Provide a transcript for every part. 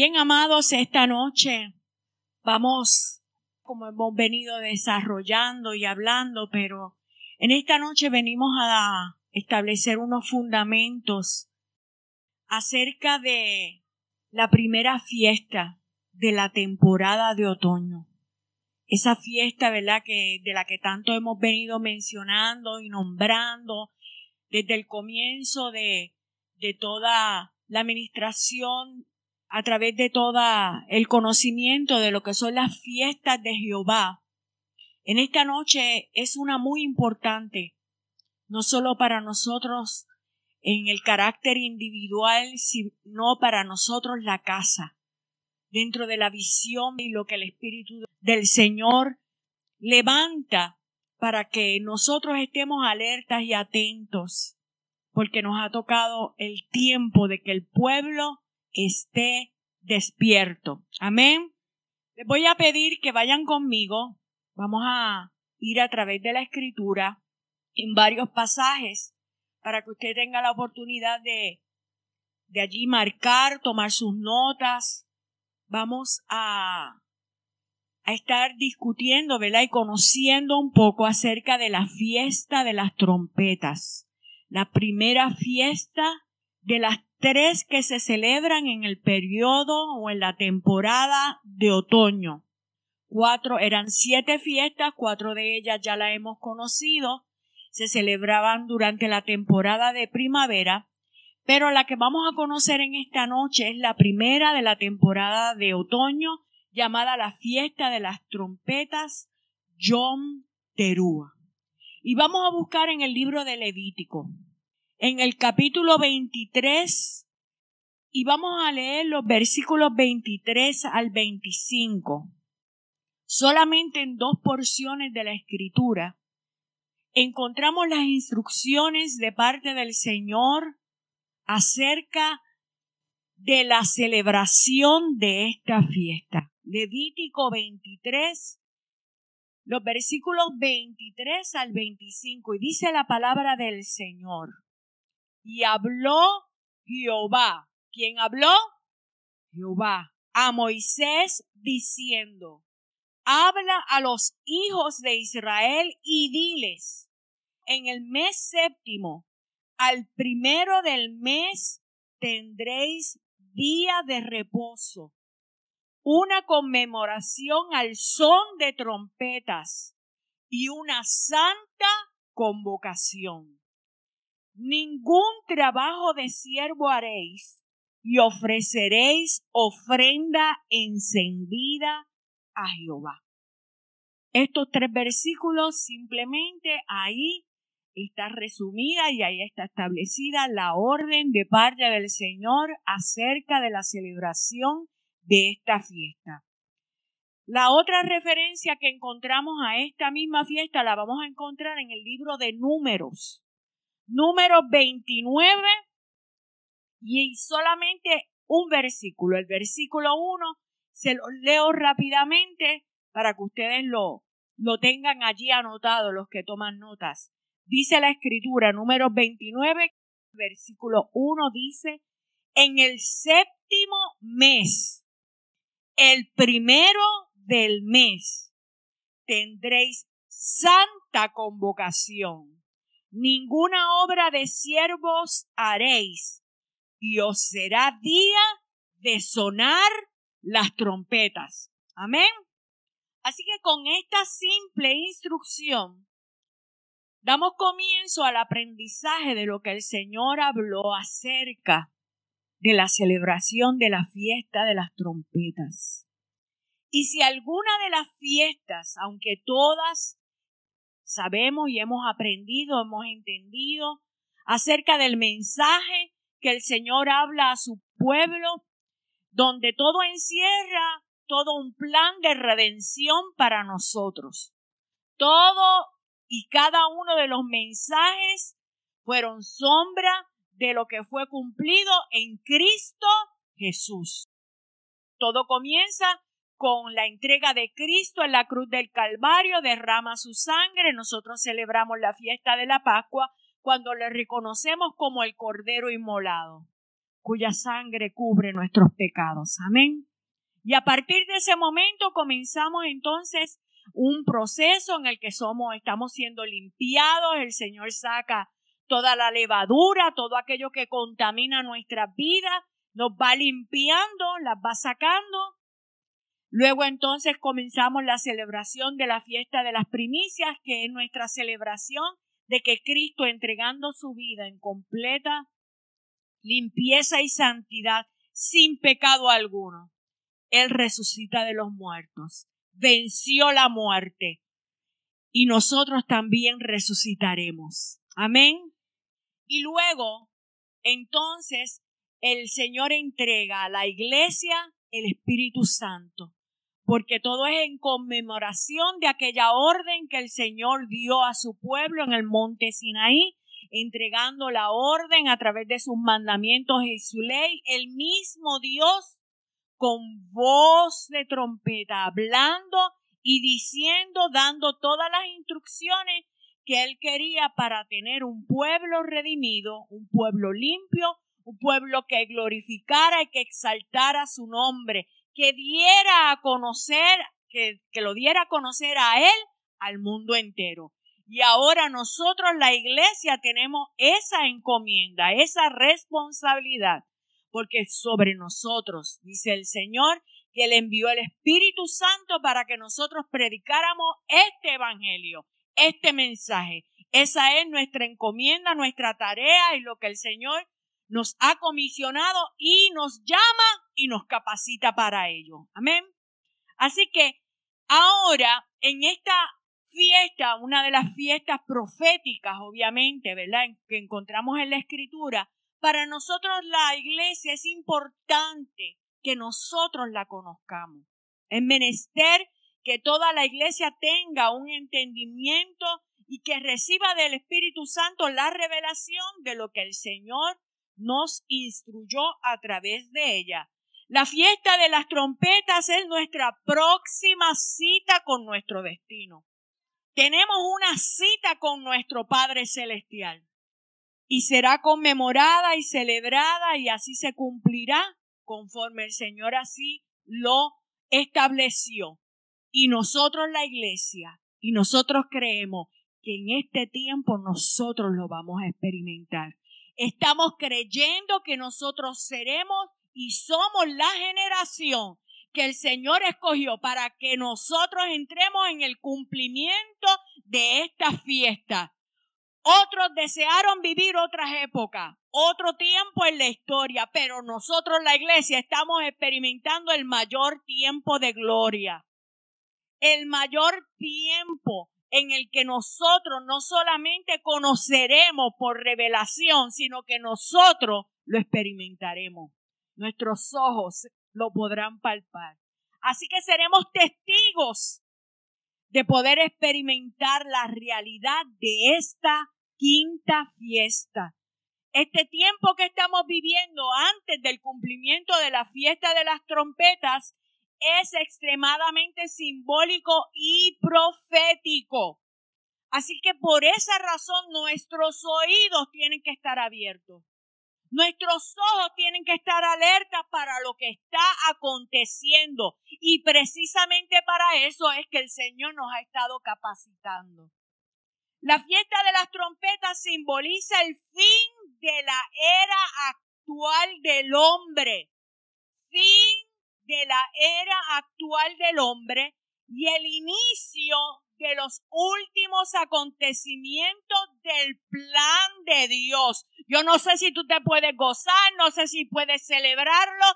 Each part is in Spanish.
Bien, amados, esta noche vamos, como hemos venido desarrollando y hablando, pero en esta noche venimos a establecer unos fundamentos acerca de la primera fiesta de la temporada de otoño. Esa fiesta, ¿verdad? Que, de la que tanto hemos venido mencionando y nombrando desde el comienzo de, de toda la administración a través de todo el conocimiento de lo que son las fiestas de Jehová. En esta noche es una muy importante, no solo para nosotros en el carácter individual, sino para nosotros la casa, dentro de la visión y lo que el Espíritu del Señor levanta para que nosotros estemos alertas y atentos, porque nos ha tocado el tiempo de que el pueblo esté despierto. Amén. Les voy a pedir que vayan conmigo. Vamos a ir a través de la escritura en varios pasajes para que usted tenga la oportunidad de, de allí marcar, tomar sus notas. Vamos a, a estar discutiendo, ¿verdad? Y conociendo un poco acerca de la fiesta de las trompetas. La primera fiesta de las tres que se celebran en el periodo o en la temporada de otoño. Cuatro eran siete fiestas, cuatro de ellas ya la hemos conocido, se celebraban durante la temporada de primavera, pero la que vamos a conocer en esta noche es la primera de la temporada de otoño, llamada la fiesta de las trompetas Yom Terúa. Y vamos a buscar en el libro de Levítico en el capítulo 23 y vamos a leer los versículos 23 al 25. Solamente en dos porciones de la escritura encontramos las instrucciones de parte del Señor acerca de la celebración de esta fiesta. Levítico 23, los versículos 23 al 25, y dice la palabra del Señor. Y habló Jehová. ¿Quién habló? Jehová. A Moisés diciendo, habla a los hijos de Israel y diles, en el mes séptimo, al primero del mes tendréis día de reposo, una conmemoración al son de trompetas y una santa convocación ningún trabajo de siervo haréis y ofreceréis ofrenda encendida a Jehová. Estos tres versículos simplemente ahí está resumida y ahí está establecida la orden de parte del Señor acerca de la celebración de esta fiesta. La otra referencia que encontramos a esta misma fiesta la vamos a encontrar en el libro de Números, número 29 y solamente un versículo, el versículo 1, se lo leo rápidamente para que ustedes lo, lo tengan allí anotado, los que toman notas. Dice la escritura, número 29, versículo 1 dice, en el séptimo mes, el primero del mes, tendréis santa convocación ninguna obra de siervos haréis, y os será día de sonar las trompetas. Amén. Así que con esta simple instrucción, damos comienzo al aprendizaje de lo que el Señor habló acerca de la celebración de la fiesta de las trompetas. Y si alguna de las fiestas, aunque todas sabemos y hemos aprendido, hemos entendido acerca del mensaje que el Señor habla a su pueblo, donde todo encierra todo un plan de redención para nosotros. Todo y cada uno de los mensajes fueron sombra de lo que fue cumplido en Cristo Jesús. Todo comienza con la entrega de Cristo en la cruz del Calvario, derrama su sangre. Nosotros celebramos la fiesta de la Pascua cuando le reconocemos como el Cordero inmolado, cuya sangre cubre nuestros pecados. Amén. Y a partir de ese momento comenzamos entonces un proceso en el que somos, estamos siendo limpiados, el Señor saca toda la levadura, todo aquello que contamina nuestra vida, nos va limpiando, las va sacando. Luego entonces comenzamos la celebración de la fiesta de las primicias, que es nuestra celebración de que Cristo entregando su vida en completa limpieza y santidad, sin pecado alguno, Él resucita de los muertos, venció la muerte y nosotros también resucitaremos. Amén. Y luego, entonces, el Señor entrega a la iglesia el Espíritu Santo, porque todo es en conmemoración de aquella orden que el Señor dio a su pueblo en el monte Sinaí, entregando la orden a través de sus mandamientos y su ley, el mismo Dios con voz de trompeta, hablando y diciendo, dando todas las instrucciones que él quería para tener un pueblo redimido, un pueblo limpio, un pueblo que glorificara y que exaltara su nombre, que diera a conocer, que, que lo diera a conocer a él al mundo entero. Y ahora nosotros, la iglesia, tenemos esa encomienda, esa responsabilidad, porque sobre nosotros, dice el Señor, que Él envió el Espíritu Santo para que nosotros predicáramos este Evangelio este mensaje. Esa es nuestra encomienda, nuestra tarea y lo que el Señor nos ha comisionado y nos llama y nos capacita para ello. Amén. Así que ahora en esta fiesta, una de las fiestas proféticas, obviamente, ¿verdad? Que encontramos en la escritura, para nosotros la iglesia es importante que nosotros la conozcamos. Es menester que toda la iglesia tenga un entendimiento y que reciba del Espíritu Santo la revelación de lo que el Señor nos instruyó a través de ella. La fiesta de las trompetas es nuestra próxima cita con nuestro destino. Tenemos una cita con nuestro Padre Celestial y será conmemorada y celebrada y así se cumplirá conforme el Señor así lo estableció. Y nosotros la iglesia, y nosotros creemos que en este tiempo nosotros lo vamos a experimentar. Estamos creyendo que nosotros seremos y somos la generación que el Señor escogió para que nosotros entremos en el cumplimiento de esta fiesta. Otros desearon vivir otras épocas, otro tiempo en la historia, pero nosotros la iglesia estamos experimentando el mayor tiempo de gloria el mayor tiempo en el que nosotros no solamente conoceremos por revelación, sino que nosotros lo experimentaremos. Nuestros ojos lo podrán palpar. Así que seremos testigos de poder experimentar la realidad de esta quinta fiesta. Este tiempo que estamos viviendo antes del cumplimiento de la fiesta de las trompetas es extremadamente simbólico y profético. Así que por esa razón nuestros oídos tienen que estar abiertos. Nuestros ojos tienen que estar alertas para lo que está aconteciendo. Y precisamente para eso es que el Señor nos ha estado capacitando. La fiesta de las trompetas simboliza el fin de la era actual del hombre. Fin de la era actual del hombre y el inicio de los últimos acontecimientos del plan de Dios. Yo no sé si tú te puedes gozar, no sé si puedes celebrarlo,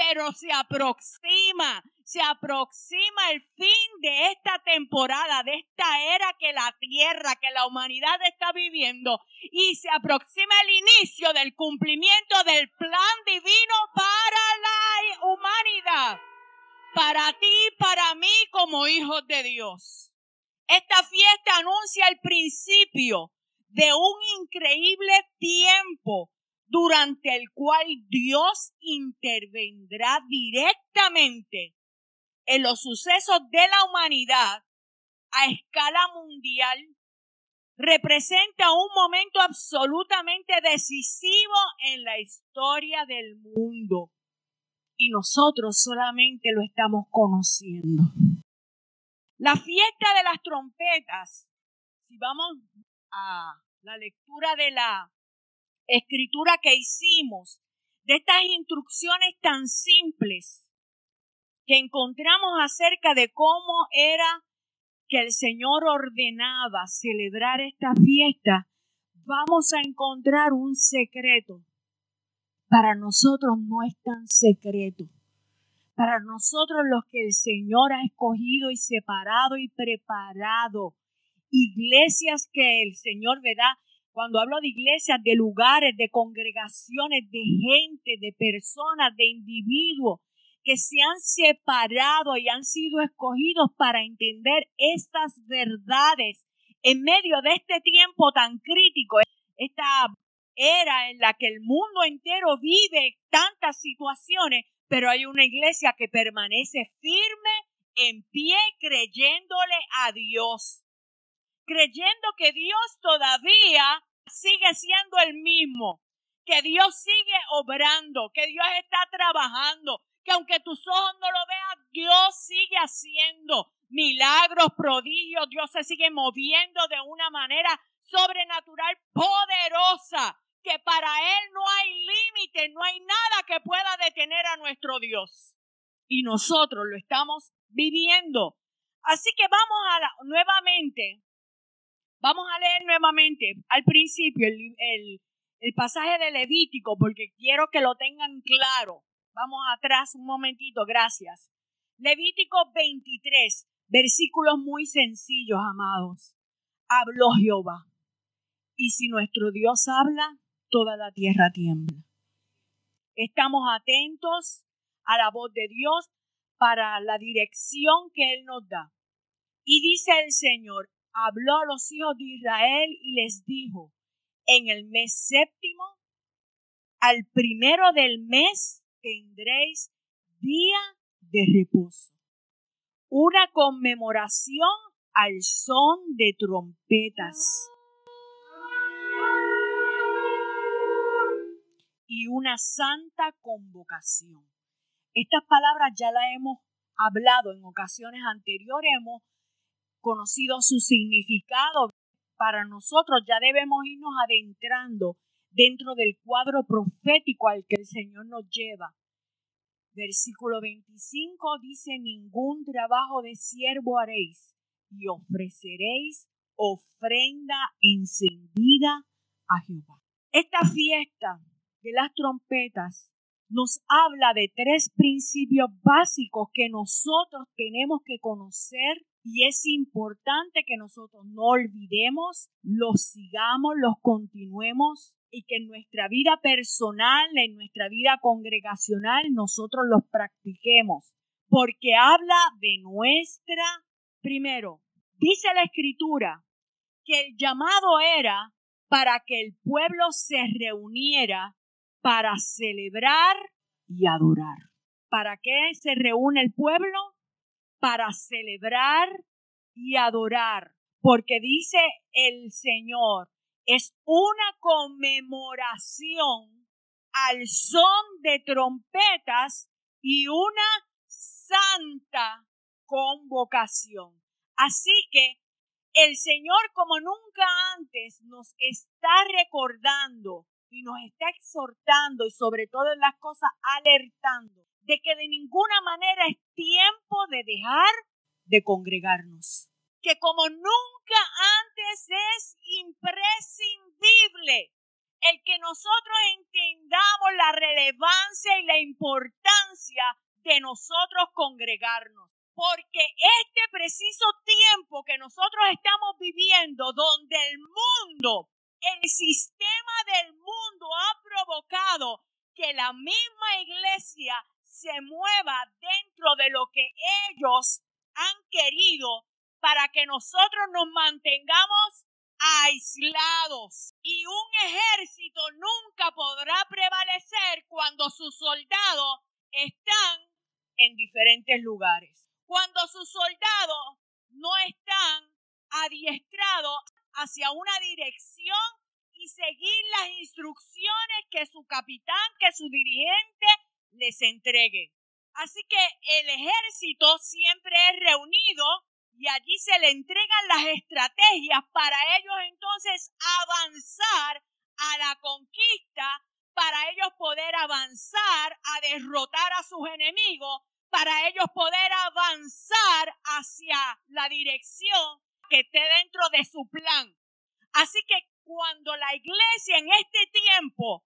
pero se aproxima, se aproxima el fin de esta temporada, de esta era que la tierra, que la humanidad está viviendo y se aproxima el inicio del cumplimiento del plan divino para la humanidad, para ti, para mí como hijos de Dios. Esta fiesta anuncia el principio de un increíble tiempo durante el cual Dios intervendrá directamente en los sucesos de la humanidad a escala mundial, representa un momento absolutamente decisivo en la historia del mundo. Y nosotros solamente lo estamos conociendo. La fiesta de las trompetas, si vamos a la lectura de la escritura que hicimos, de estas instrucciones tan simples que encontramos acerca de cómo era que el Señor ordenaba celebrar esta fiesta, vamos a encontrar un secreto. Para nosotros no es tan secreto. Para nosotros los que el Señor ha escogido y separado y preparado, iglesias que el Señor, ¿verdad? Cuando hablo de iglesias, de lugares, de congregaciones, de gente, de personas, de individuos que se han separado y han sido escogidos para entender estas verdades en medio de este tiempo tan crítico, esta era en la que el mundo entero vive tantas situaciones, pero hay una iglesia que permanece firme en pie creyéndole a Dios creyendo que Dios todavía sigue siendo el mismo, que Dios sigue obrando, que Dios está trabajando, que aunque tus ojos no lo vean, Dios sigue haciendo milagros, prodigios, Dios se sigue moviendo de una manera sobrenatural poderosa, que para Él no hay límite, no hay nada que pueda detener a nuestro Dios. Y nosotros lo estamos viviendo. Así que vamos a nuevamente Vamos a leer nuevamente al principio el, el, pasaje de Levítico porque quiero que lo tengan claro. Vamos atrás un momentito, gracias. Levítico 23, versículos muy sencillos, amados. Habló Jehová. Y si nuestro Dios habla, toda la tierra tiembla. Estamos atentos a la voz de Dios para la dirección que Él nos da. Y dice el Señor, habló a los hijos de Israel y les dijo, en el mes séptimo, al primero del mes tendréis día de reposo, una conmemoración al son de trompetas y una santa convocación. Estas palabras ya las hemos hablado en ocasiones anteriores, hemos conocido su significado, para nosotros ya debemos irnos adentrando dentro del cuadro profético al que el Señor nos lleva. Versículo 25 dice, ningún trabajo de siervo haréis y ofreceréis ofrenda encendida a Jehová. Esta fiesta de las trompetas nos habla de tres principios básicos que nosotros tenemos que conocer y es importante que nosotros no olvidemos, los sigamos, los continuemos y que en nuestra vida personal, en nuestra vida congregacional, nosotros los practiquemos. Porque habla de nuestra, primero, dice la escritura que el llamado era para que el pueblo se reuniera para celebrar y adorar. ¿Para qué se reúne el pueblo? Para celebrar y adorar, porque dice el Señor, es una conmemoración al son de trompetas y una santa convocación. Así que el Señor como nunca antes nos está recordando y nos está exhortando y sobre todo en las cosas alertando de que de ninguna manera es tiempo de dejar de congregarnos. Que como nunca antes es imprescindible el que nosotros entendamos la relevancia y la importancia de nosotros congregarnos. Porque este preciso tiempo que nosotros estamos viviendo, donde el mundo, el sistema del mundo ha provocado que la misma iglesia se mueva dentro de lo que ellos han querido para que nosotros nos mantengamos aislados. Y un ejército nunca podrá prevalecer cuando sus soldados están en diferentes lugares. Cuando sus soldados no están adiestrados hacia una dirección y seguir las instrucciones que su capitán, que su dirigente les entregue. Así que el ejército siempre es reunido y allí se le entregan las estrategias para ellos entonces avanzar a la conquista, para ellos poder avanzar a derrotar a sus enemigos, para ellos poder avanzar hacia la dirección que esté dentro de su plan. Así que cuando la iglesia en este tiempo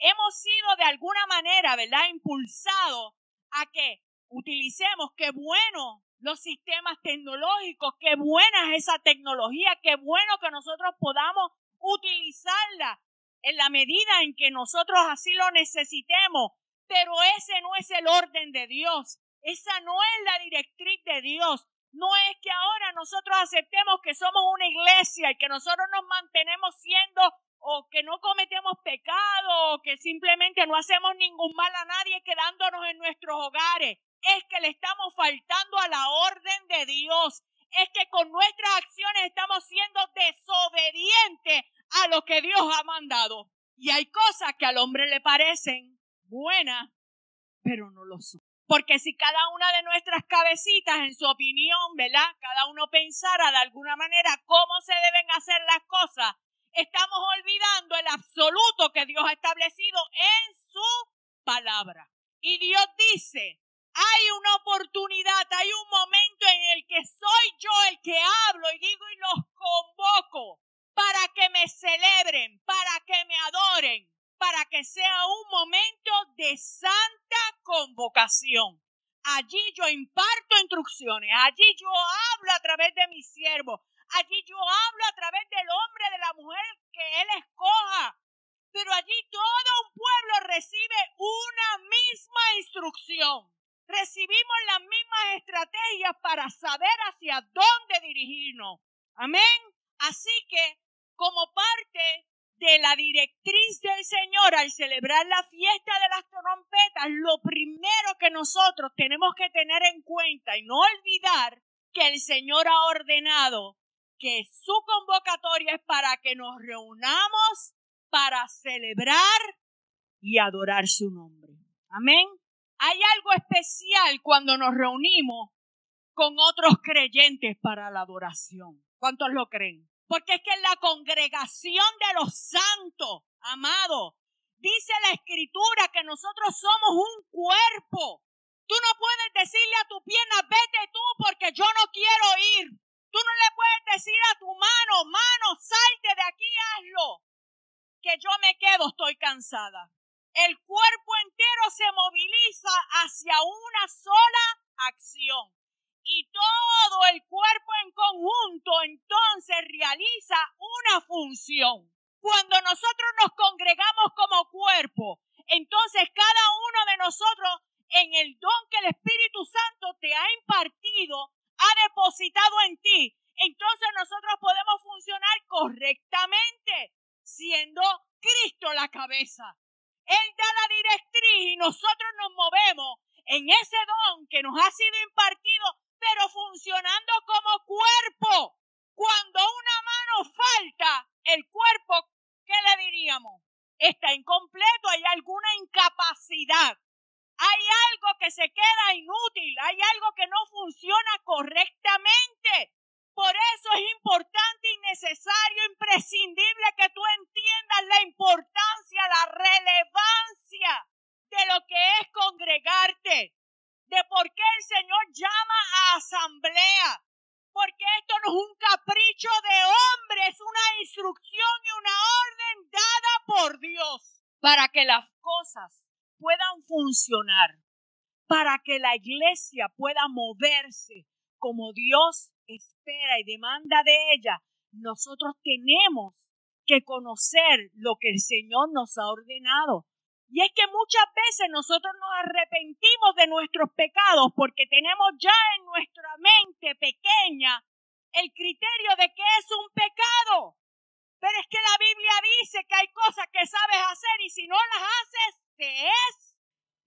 hemos sido de alguna manera, ¿verdad?, impulsado a que utilicemos, qué bueno los sistemas tecnológicos, qué buena es esa tecnología, qué bueno que nosotros podamos utilizarla en la medida en que nosotros así lo necesitemos. Pero ese no es el orden de Dios, esa no es la directriz de Dios. No es que ahora nosotros aceptemos que somos una iglesia y que nosotros nos mantenemos siendo o que no cometemos pecado o que simplemente no hacemos ningún mal a nadie quedándonos en nuestros hogares. Es que le estamos faltando a la orden de Dios. Es que con nuestras acciones estamos siendo desobedientes a lo que Dios ha mandado. Y hay cosas que al hombre le parecen buenas, pero no lo son. Porque si cada una de nuestras cabecitas, en su opinión, ¿verdad? Cada uno pensara de alguna manera cómo se deben hacer las cosas, estamos olvidando el absoluto que Dios ha establecido en su palabra. Y Dios dice, hay una oportunidad, hay un momento en el que soy yo el que hablo y digo y los convoco para que me celebren, para que me adoren, para que sea un momento de santa convocación. Allí yo imparto instrucciones, allí yo hablo a través de mi siervo, Allí yo hablo a través del hombre, de la mujer que Él escoja. Pero allí todo un pueblo recibe una misma instrucción. Recibimos las mismas estrategias para saber hacia dónde dirigirnos. Amén. Así que, como parte de la directriz del Señor al celebrar la fiesta de las trompetas, lo primero que nosotros tenemos que tener en cuenta y no olvidar que el Señor ha ordenado que su convocatoria es para que nos reunamos para celebrar y adorar su nombre. Amén. Hay algo especial cuando nos reunimos con otros creyentes para la adoración. ¿Cuántos lo creen? Porque es que en la congregación de los santos, amado, dice la escritura que nosotros somos un cuerpo. Tú no puedes decirle a tu pierna, vete tú porque yo no quiero ir. Tú no le puedes decir a tu mano, mano, salte de aquí, hazlo. Que yo me quedo, estoy cansada. El cuerpo entero se moviliza hacia una sola acción. Y todo el cuerpo en conjunto entonces realiza una función. Cuando nosotros nos congregamos como cuerpo, entonces cada uno de nosotros en el don que el Espíritu Santo te ha impartido, ha depositado en ti, entonces nosotros podemos funcionar correctamente, siendo Cristo la cabeza. Él da la directriz y nosotros nos movemos en ese don que nos ha sido impartido, pero funcionando como cuerpo. Cuando una mano falta, el cuerpo, ¿qué le diríamos? Está incompleto, hay alguna incapacidad. Hay algo que se queda inútil, hay algo que no funciona correctamente. Por eso es importante y necesario, que tú entiendas la importancia, la relevancia de lo que es congregarte, de por qué el Señor llama a asamblea, porque esto no es un capricho de hombre, es una instrucción y una orden dada por por Dios para que las cosas puedan para que la iglesia pueda moverse como Dios espera y demanda de ella, nosotros tenemos que conocer lo que el Señor nos ha ordenado. Y es que muchas veces nosotros nos arrepentimos de nuestros pecados porque tenemos ya en nuestra mente pequeña el criterio de que es un pecado. Pero es que la Biblia dice que hay cosas que sabes hacer y si no las haces, te es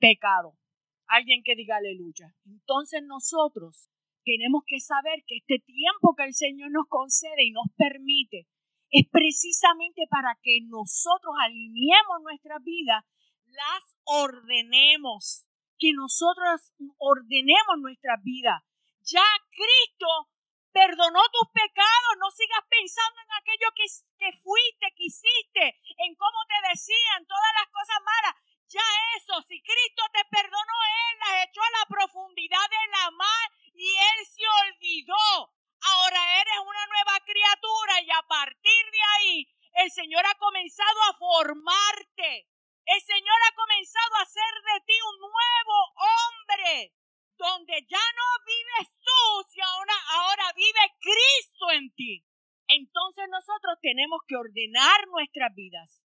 pecado. Alguien que diga aleluya. Entonces nosotros tenemos que saber que este tiempo que el Señor nos concede y nos permite es precisamente para que nosotros alineemos nuestra vida, las ordenemos, que nosotros ordenemos nuestra vida. Ya Cristo perdonó tus pecados, no sigas pensando en aquello que, que fuiste, que hiciste, en cómo te decían, todas las cosas malas. Ya eso, si Cristo te perdonó, Él las echó a la profundidad de la mar y Él se olvidó. Ahora eres una nueva criatura y a partir de ahí el Señor ha comenzado a formarte. El Señor ha comenzado a hacer de ti un nuevo hombre, donde ya no vives tú, sino ahora, ahora vive Cristo en ti. Entonces nosotros tenemos que ordenar nuestras vidas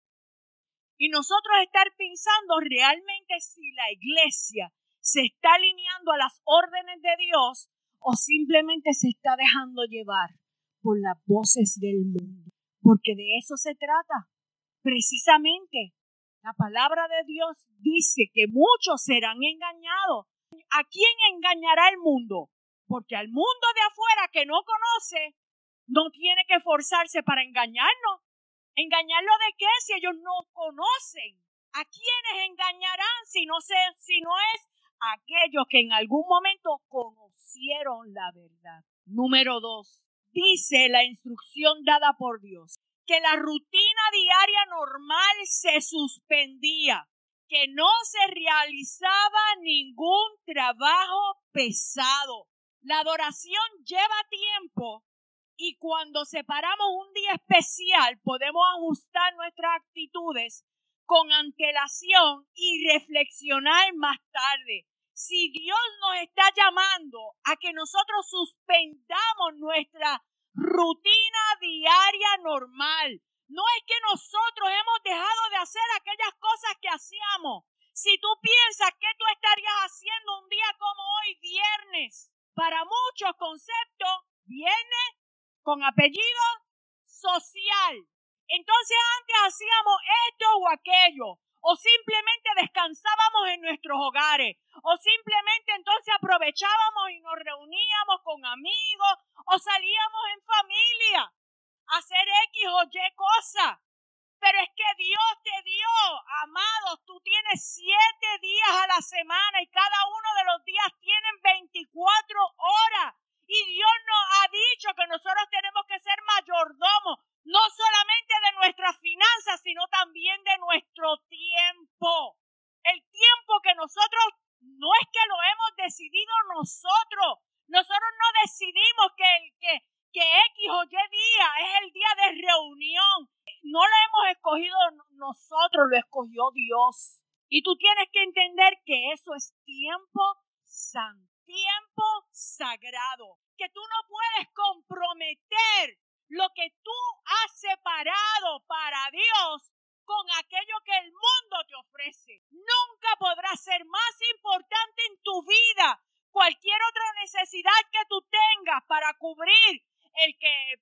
y nosotros estar pensando realmente si la iglesia se está alineando a las órdenes de Dios o simplemente se está dejando llevar por las voces del mundo. Porque de eso se trata. Precisamente, la palabra de Dios dice que muchos serán engañados. ¿A quién engañará el mundo? Porque al mundo de afuera que no conoce, no tiene que forzarse para engañarnos. ¿Engañarlo de qué si ellos no conocen? ¿A quiénes engañarán si no, se, si no es aquellos que en algún momento conocieron la verdad? Número dos, dice la instrucción dada por Dios que la rutina diaria normal se suspendía, que no se realizaba ningún trabajo pesado. La adoración lleva tiempo y cuando separamos un día especial, podemos ajustar nuestras actitudes con antelación y reflexionar más tarde. Si Dios nos está llamando a que nosotros suspendamos nuestra rutina diaria normal, no es que nosotros hemos dejado de hacer aquellas cosas que hacíamos. Si tú piensas que tú estarías haciendo un día como hoy, viernes, para muchos conceptos, viernes con apellido social. Entonces antes hacíamos esto o aquello, o simplemente descansábamos en nuestros hogares, o simplemente entonces aprovechábamos y nos reuníamos con amigos, o salíamos en familia a hacer X o Y cosa. Pero es que Dios te dio, amados, tú tienes siete días a la semana y cada uno de los días tienen 24 horas. Y Dios nos ha dicho que nosotros tenemos que ser mayordomos, no solamente de nuestras finanzas, sino también de nuestro tiempo. El tiempo que nosotros no es que lo hemos decidido nosotros. Nosotros no decidimos que, que, que X o Y día es el día de reunión. No lo hemos escogido nosotros, lo escogió Dios. Y tú tienes que entender que eso es tiempo santo tiempo sagrado, que tú no puedes comprometer lo que tú has separado para Dios con aquello que el mundo te ofrece. Nunca podrá ser más importante en tu vida cualquier otra necesidad que tú tengas para cubrir el que,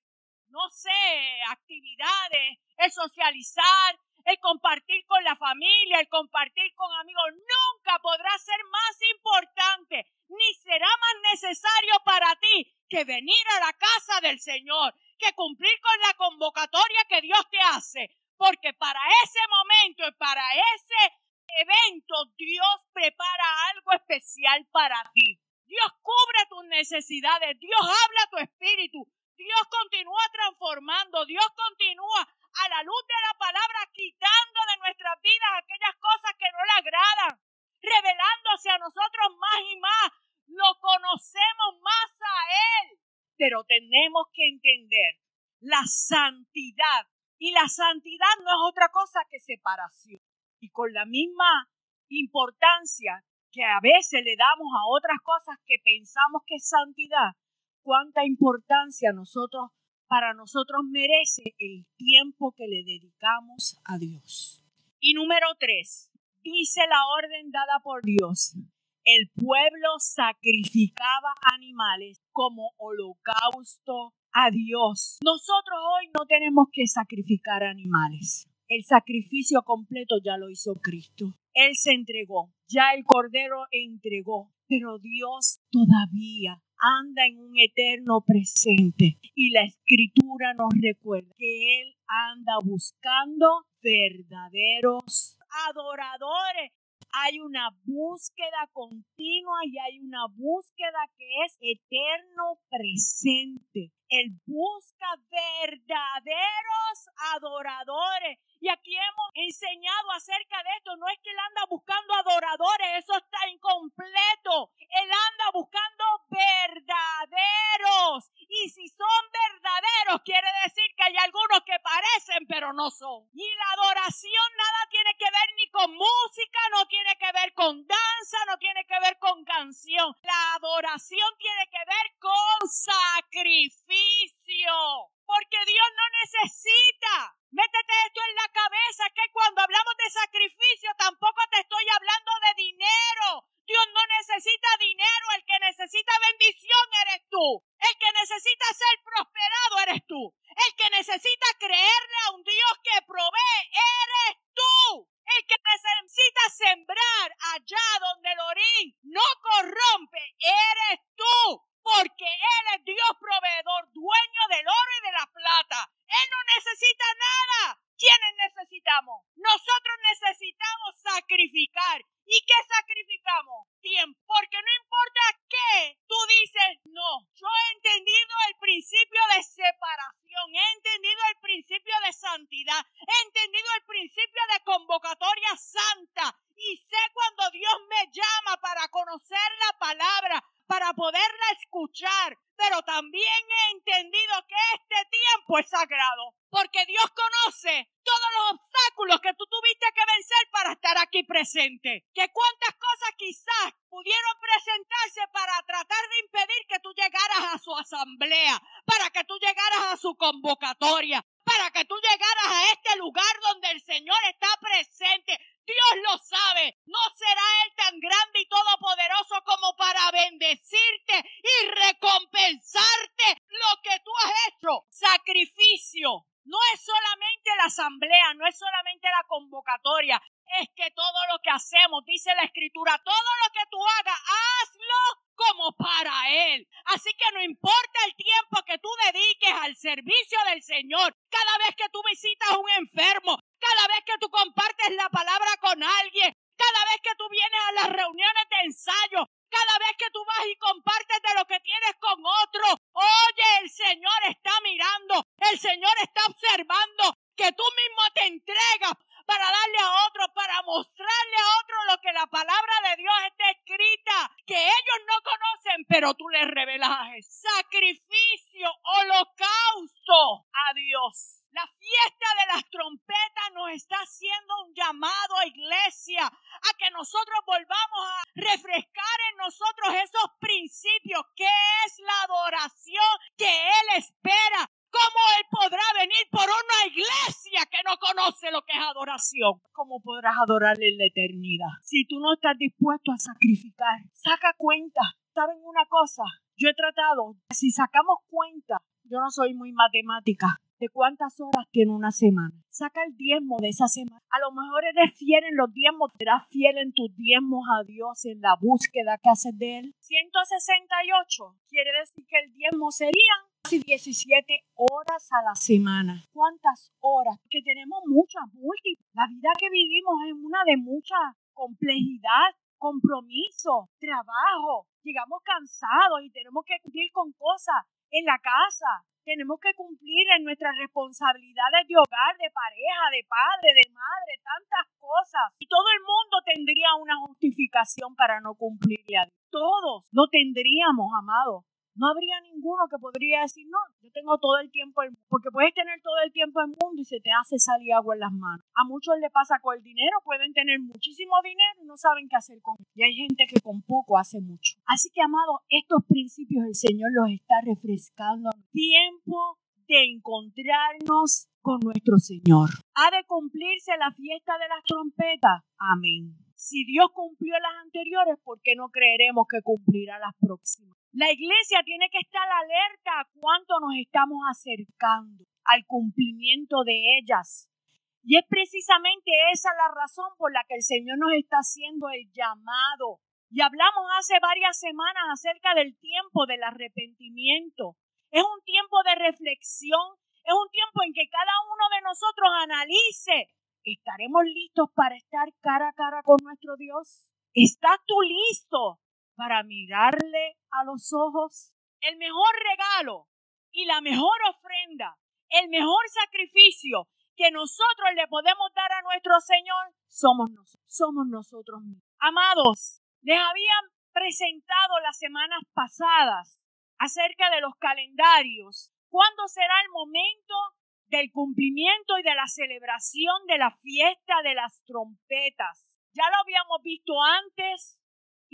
no sé, actividades, el socializar, el compartir con la familia, el compartir con amigos, nunca podrá ser más importante, ni será más necesario para ti que venir a la casa del Señor, que cumplir con la convocatoria que Dios te hace, porque para ese momento y para ese evento Dios prepara algo especial para ti. Dios cubre tus necesidades, Dios habla tu espíritu, Dios continúa transformando, Dios continúa a la luz de la palabra, quitando de nuestras vidas aquellas cosas que no le agradan, revelándose a nosotros más y más. Lo conocemos más a Él. Pero tenemos que entender la santidad Y la santidad no es otra cosa que separación. Y con la misma importancia que a veces le damos a otras cosas que pensamos que es santidad, cuánta importancia nosotros para nosotros merece el tiempo que le dedicamos a Dios. Y número tres, dice la orden dada por Dios. El pueblo sacrificaba animales como holocausto a Dios. Nosotros hoy no tenemos que sacrificar animales. El sacrificio completo ya lo hizo Cristo. Él se entregó, ya el Cordero entregó, pero Dios todavía anda en un eterno presente y la escritura nos recuerda que Él anda buscando verdaderos adoradores. Hay una búsqueda continua y hay una búsqueda que es eterno presente. Él busca verdaderos adoradores. Y aquí hemos enseñado acerca de esto. No es que él anda buscando adoradores, eso está incompleto. Él anda buscando verdaderos. Y si son verdaderos, quiere decir que hay algunos que parecen, pero no son. Y la adoración nada tiene que ver ni con música, no tiene que ver con danza, no tiene que ver con canción. La adoración tiene que ver con sacrificio. Porque Dios no necesita Métete esto en la cabeza que cuando hablamos de sacrificio tampoco te estoy hablando de dinero. Dios no necesita dinero, el que necesita bendición eres tú. El que necesita ser prosperado eres tú. El que necesita creerle a un Dios que provee eres tú. El que necesita sembrar allá donde el orín no corrompe eres tú porque Él es Dios proveedor, dueño del oro y de la plata. Él no necesita nada. ¿Quiénes necesitamos? Nosotros necesitamos sacrificar. ¿Y qué sacrificamos? Tiempo. Porque no importa qué, tú dices, no, yo he entendido el principio de separación, he entendido el principio de santidad, he entendido el principio de convocatoria santa y sé cuando Dios me llama para conocer la palabra, para poderla escuchar, pero también he entendido que este tiempo es sagrado, porque Dios conoce todos los obstáculos que tú tuviste que vencer para estar aquí presente. Que cuántas cosas quizás pudieron presentarse para tratar de impedir que tú llegaras a su asamblea, para que tú llegaras a su convocatoria, para que tú llegaras a este lugar donde el Señor está presente. Dios lo sabe. No será Él tan grande y todopoderoso como para bendecirte y recompensarte lo que tú has hecho. Sacrificio. No es solamente la asamblea, no es solamente la convocatoria, es que todo lo que hacemos, dice la escritura, todo lo que tú hagas, hazlo como para Él. Así que no importa el tiempo que tú dediques al servicio del Señor, cada vez que tú visitas a un enfermo, cada vez que tú compartes la palabra con alguien, cada vez que tú vienes a las reuniones de ensayo, cada vez que tú vas y compartes de lo que tienes con otro, oye, el Señor está mirando, el Señor está observando que tú mismo te entregas para darle a otro, para mostrarle a otro lo que la palabra de Dios está escrita, que ellos no conocen, pero tú les revelas sacrificio, holocausto a Dios. La fiesta de las trompetas nos está haciendo un llamado a iglesia, a que nosotros volvamos a refrescar en nosotros esos principios, que es la adoración que Él espera, ¿Cómo Él podrá venir por una iglesia que no conoce lo que es adoración? ¿Cómo podrás adorarle en la eternidad? Si tú no estás dispuesto a sacrificar, saca cuenta. ¿Saben una cosa? Yo he tratado, si sacamos cuenta, yo no soy muy matemática, de cuántas horas tiene una semana. Saca el diezmo de esa semana. A lo mejor eres fiel en los diezmos, serás fiel en tus diezmos a Dios en la búsqueda que haces de Él. 168 quiere decir que el diezmo serían 17 horas a la semana. ¿Cuántas horas? Que tenemos muchas, múltiples. La vida que vivimos es una de mucha complejidad, compromiso, trabajo. Llegamos cansados y tenemos que cumplir con cosas en la casa. Tenemos que cumplir en nuestras responsabilidades de hogar, de pareja, de padre, de madre, tantas cosas. Y todo el mundo tendría una justificación para no cumplirle a Dios. Todos no tendríamos, amados No habría ninguno que podría decir, no, yo tengo todo el tiempo, porque puedes tener todo el tiempo el mundo y se te hace salir agua en las manos. A muchos le pasa con el dinero, pueden tener muchísimo dinero y no saben qué hacer con él. Y hay gente que con poco hace mucho. Así que, amado, estos principios el Señor los está refrescando. Tiempo de encontrarnos con nuestro Señor. ¿Ha de cumplirse la fiesta de las trompetas? Amén. Si Dios cumplió las anteriores, ¿por qué no creeremos que cumplirá las próximas? La iglesia tiene que estar alerta a cuánto nos estamos acercando al cumplimiento de ellas. Y es precisamente esa la razón por la que el Señor nos está haciendo el llamado. Y hablamos hace varias semanas acerca del tiempo del arrepentimiento. Es un tiempo de reflexión, es un tiempo en que cada uno de nosotros analice, ¿estaremos listos para estar cara a cara con nuestro Dios? ¿Estás tú listo para mirarle a los ojos? El mejor regalo y la mejor ofrenda, el mejor sacrificio que nosotros le podemos dar a nuestro Señor somos nosotros, somos nosotros mismos. Amados, les habían presentado las semanas pasadas acerca de los calendarios. ¿Cuándo será el momento del cumplimiento y de la celebración de la fiesta de las trompetas? Ya lo habíamos visto antes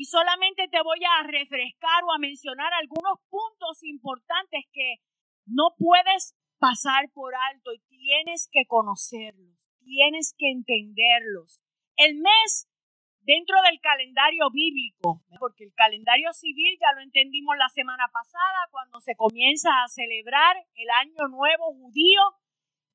y solamente te voy a refrescar o a mencionar algunos puntos importantes que no puedes pasar por alto y tienes que conocerlos, tienes que entenderlos. El mes dentro del calendario bíblico, porque el calendario civil ya lo entendimos la semana pasada, cuando se comienza a celebrar el año nuevo judío,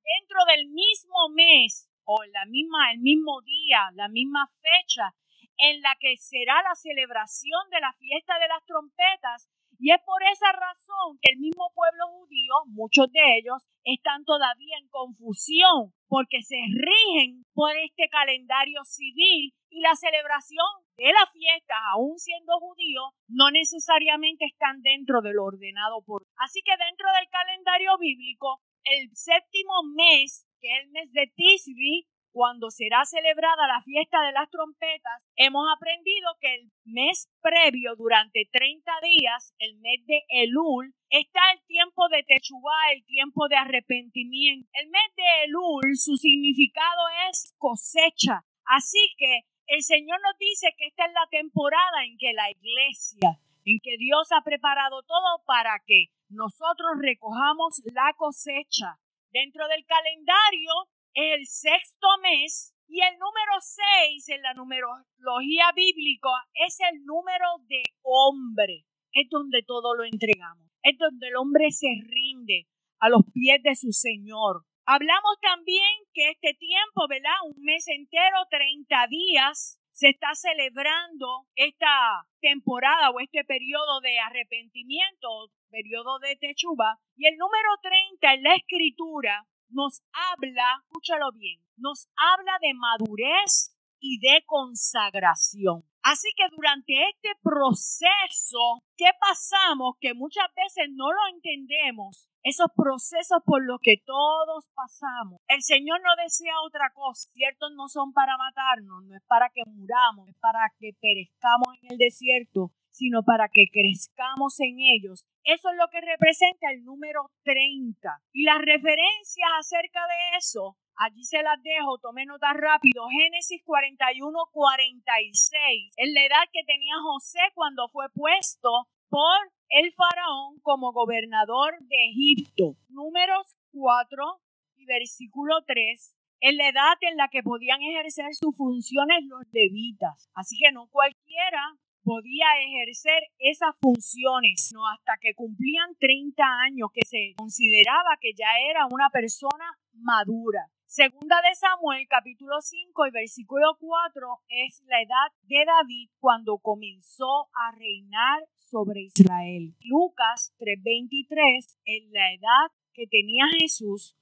dentro del mismo mes o la misma, el mismo día, la misma fecha en la que será la celebración de la fiesta de las trompetas, y es por esa razón que el mismo pueblo judío, muchos de ellos, están todavía en confusión porque se rigen por este calendario civil y la celebración de las fiestas, aún siendo judíos, no necesariamente están dentro del ordenado por. Así que dentro del calendario bíblico, el séptimo mes, que es el mes de Tisri, cuando será celebrada la fiesta de las trompetas, hemos aprendido que el mes previo, durante 30 días, el mes de Elul, está el tiempo de Techubá, el tiempo de arrepentimiento. El mes de Elul, su significado es cosecha. Así que el Señor nos dice que esta es la temporada en que la iglesia, en que Dios ha preparado todo para que nosotros recojamos la cosecha. Dentro del calendario el sexto mes y el número seis en la numerología bíblica es el número de hombre. Es donde todo lo entregamos. Es donde el hombre se rinde a los pies de su Señor. Hablamos también que este tiempo, ¿verdad? Un mes entero, 30 días, se está celebrando esta temporada o este periodo de arrepentimiento, periodo de techuba. Y el número 30 en la escritura nos habla, escúchalo bien, nos habla de madurez y de consagración. Así que durante este proceso que pasamos, que muchas veces no lo entendemos, esos procesos por los que todos pasamos, el Señor no desea otra cosa. Ciertos no son para matarnos, no es para que muramos, es para que perezcamos en el desierto, sino para que crezcamos en ellos. Eso es lo que representa el número 30. Y las referencias acerca de eso, allí se las dejo, tome nota rápido. Génesis 41, 46. Es la edad que tenía José cuando fue puesto por el faraón como gobernador de Egipto. Números 4 y versículo 3 en la edad en la que podían ejercer sus funciones los levitas. Así que no cualquiera podía ejercer esas funciones, no hasta que cumplían 30 años, que se consideraba que ya era una persona madura. Segunda de Samuel, capítulo 5 y versículo 4, es la edad de David cuando comenzó a reinar sobre Israel. Lucas 3:23 es la edad que tenía Jesús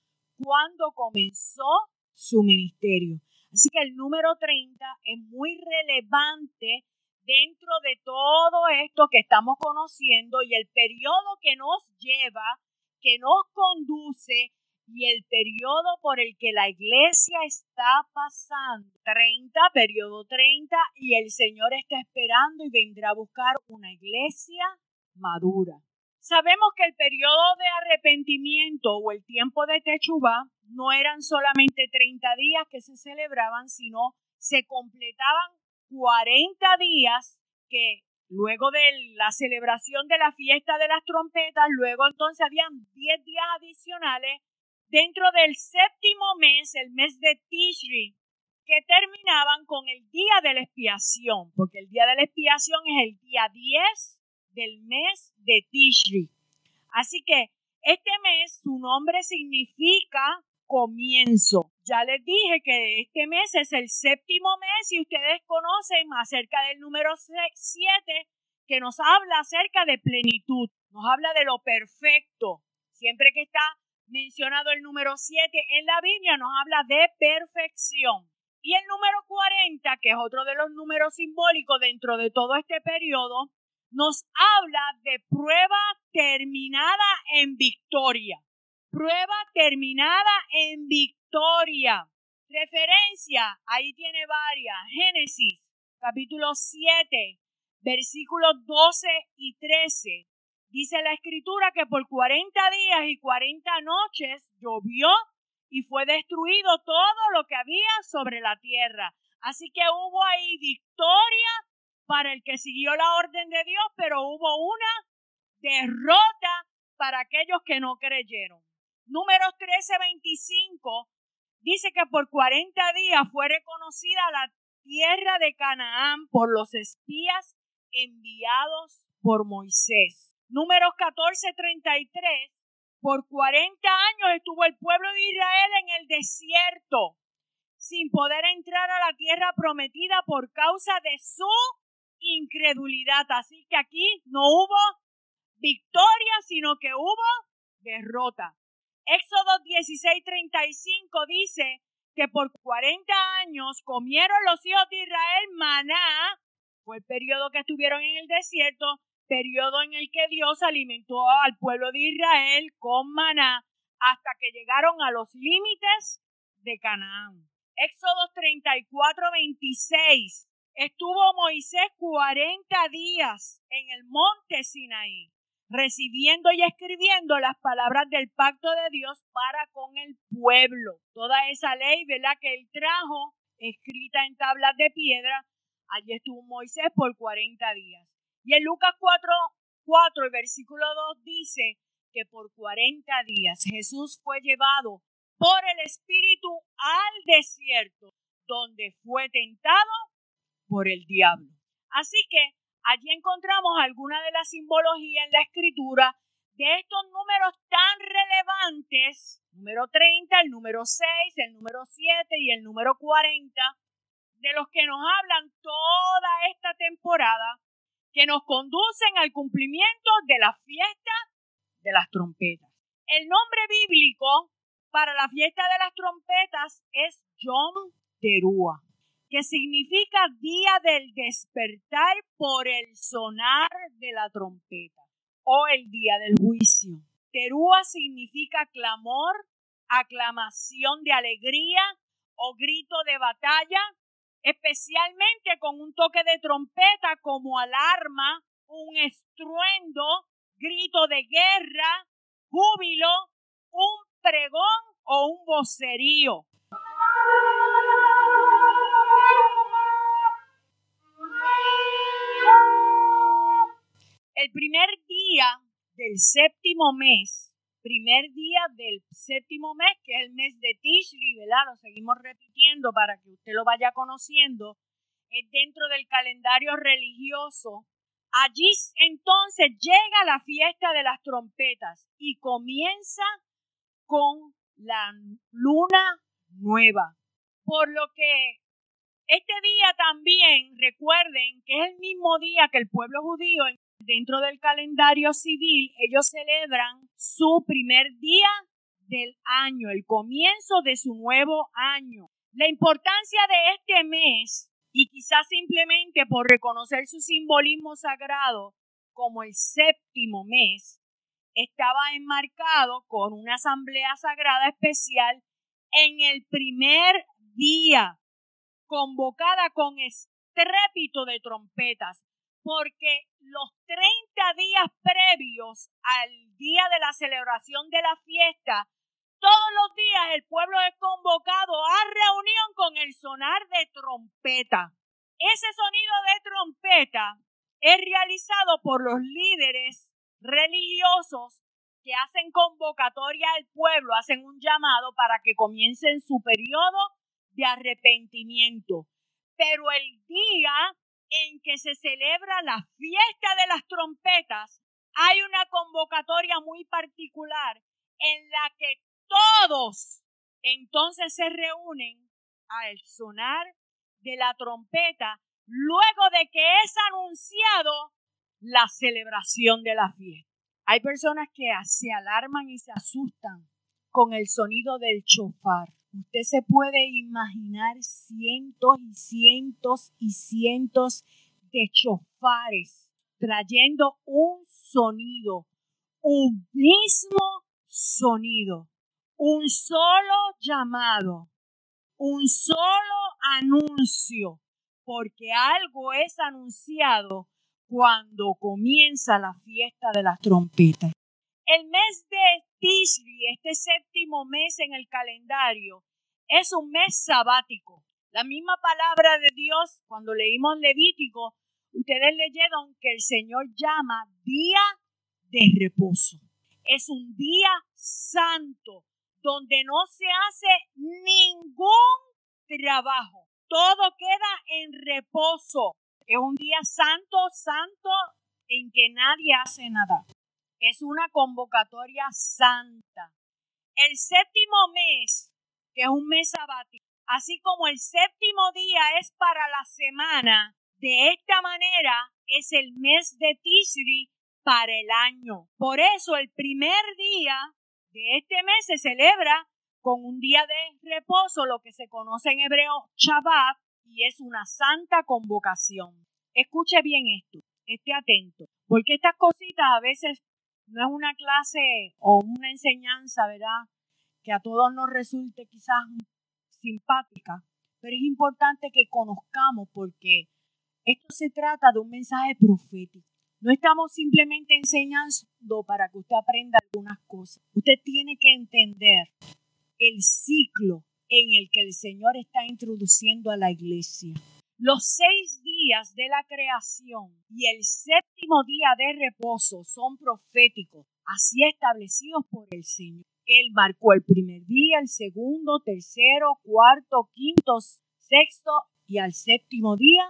cuando comenzó su ministerio. Así que el número 30 es muy relevante dentro de todo esto que estamos conociendo y el periodo que nos lleva, que nos conduce y el periodo por el que la iglesia está pasando. 30, periodo 30, y el Señor está esperando y vendrá a buscar una iglesia madura. Sabemos que el periodo de arrepentimiento o el tiempo de Techubá no eran solamente 30 días que se celebraban, sino se completaban 40 días que luego de la celebración de la fiesta de las trompetas, luego entonces habían 10 días adicionales dentro del séptimo mes, el mes de Tishri, que terminaban con el día de la expiación, porque el día de la expiación es el día 10 del mes de Tishri. Así que este mes, su nombre significa comienzo. Ya les dije que este mes es el séptimo mes y ustedes conocen acerca del número 7 que nos habla acerca de plenitud, nos habla de lo perfecto. Siempre que está mencionado el número 7 en la Biblia nos habla de perfección. Y el número 40, que es otro de los números simbólicos dentro de todo este periodo, nos habla de prueba terminada en victoria. Prueba terminada en victoria. Referencia, ahí tiene varias. Génesis, capítulo 7, versículos 12 y 13. Dice la escritura que por 40 días y 40 noches llovió y fue destruido todo lo que había sobre la tierra. Así que hubo ahí victoria para el que siguió la orden de Dios, pero hubo una derrota para aquellos que no creyeron. Números 13:25 dice que por 40 días fue reconocida la tierra de Canaán por los espías enviados por Moisés. Números 14:33 por 40 años estuvo el pueblo de Israel en el desierto, sin poder entrar a la tierra prometida por causa de su incredulidad. Así que aquí no hubo victoria, sino que hubo derrota. Éxodo 16:35 dice que por 40 años comieron los hijos de Israel maná, fue el periodo que estuvieron en el desierto, periodo en el que Dios alimentó al pueblo de Israel con maná hasta que llegaron a los límites de Canaán. Éxodo 34, 26. Estuvo Moisés 40 días en el monte Sinaí, recibiendo y escribiendo las palabras del pacto de Dios para con el pueblo. Toda esa ley, ¿verdad? Que él trajo, escrita en tablas de piedra, allí estuvo Moisés por 40 días. Y en Lucas 4, 4, el versículo 2 dice que por 40 días Jesús fue llevado por el Espíritu al desierto, donde fue tentado por el diablo. Así que allí encontramos alguna de la simbología en la escritura de estos números tan relevantes, número 30, el número 6, el número 7 y el número 40, de los que nos hablan toda esta temporada que nos conducen al cumplimiento de la fiesta de las trompetas. El nombre bíblico para la fiesta de las trompetas es Yom Teruah, que significa día del despertar por el sonar de la trompeta o el día del juicio. Teruah significa clamor, aclamación de alegría o grito de batalla especialmente con un toque de trompeta como alarma, un estruendo, grito de guerra, júbilo, un pregón o un vocerío. El primer día del séptimo mes primer día del séptimo mes, que es el mes de Tishri, ¿verdad? Lo seguimos repitiendo para que usted lo vaya conociendo. Es dentro del calendario religioso. Allí entonces llega la fiesta de las trompetas y comienza con la luna nueva. Por lo que este día también, recuerden que es el mismo día que el pueblo judío dentro del calendario civil, ellos celebran su primer día del año, el comienzo de su nuevo año. La importancia de este mes, y quizás simplemente por reconocer su simbolismo sagrado como el séptimo mes, estaba enmarcado con una asamblea sagrada especial en el primer día, convocada con estrépito de trompetas porque los 30 días previos al día de la celebración de la fiesta, todos los días el pueblo es convocado a reunión con el sonar de trompeta. Ese sonido de trompeta es realizado por los líderes religiosos que hacen convocatoria al pueblo, hacen un llamado para que comiencen su periodo de arrepentimiento. Pero el día en que se celebra la fiesta de las trompetas, hay una convocatoria muy particular en la que todos entonces se reúnen al sonar de la trompeta luego de que es anunciado la celebración de la fiesta. Hay personas que se alarman y se asustan con el sonido del chofar. Usted se puede imaginar cientos y cientos y cientos de chofares trayendo un sonido, un mismo sonido, un solo llamado, un solo anuncio, porque algo es anunciado cuando comienza la fiesta de las trompetas. El mes de Tishri, este séptimo mes en el calendario, es un mes sabático. La misma palabra de Dios, cuando leímos Levítico, ustedes leyeron que el Señor llama día de reposo. Es un día santo donde no se hace ningún trabajo. Todo queda en reposo. Es un día santo, santo, en que nadie hace nada. Es una convocatoria santa. El séptimo mes, que es un mes sabático, así como el séptimo día es para la semana, de esta manera es el mes de Tishri para el año. Por eso el primer día de este mes se celebra con un día de reposo, lo que se conoce en hebreo Shabbat, y es una santa convocación. Escuche bien esto, esté atento, porque estas cositas a veces no es una clase o una enseñanza, ¿verdad? Que a todos nos resulte quizás simpática, pero es importante que conozcamos porque esto se trata de un mensaje profético. No estamos simplemente enseñando para que usted aprenda algunas cosas. Usted tiene que entender el ciclo en el que el Señor está introduciendo a la iglesia. Los seis días de la creación y el séptimo día de reposo son proféticos, así establecidos por el Señor. Él marcó el primer día, el segundo, tercero, cuarto, quinto, sexto y al séptimo día